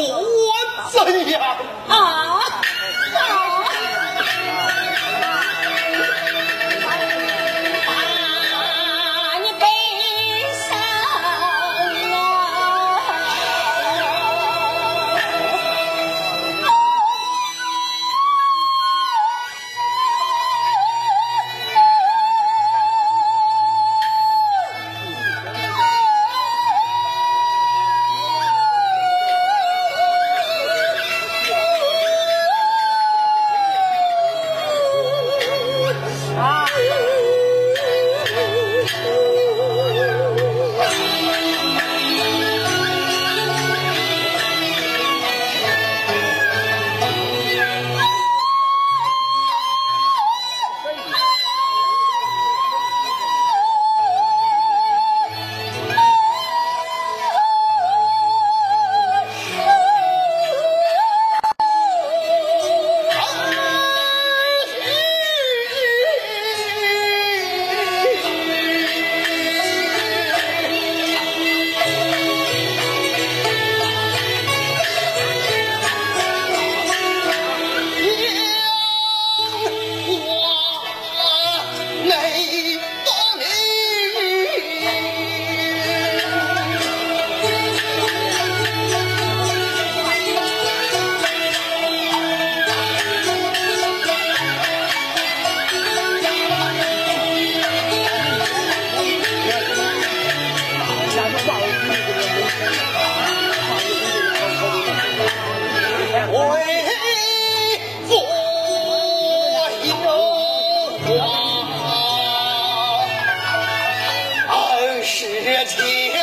我怎样？啊。Yeah, yeah.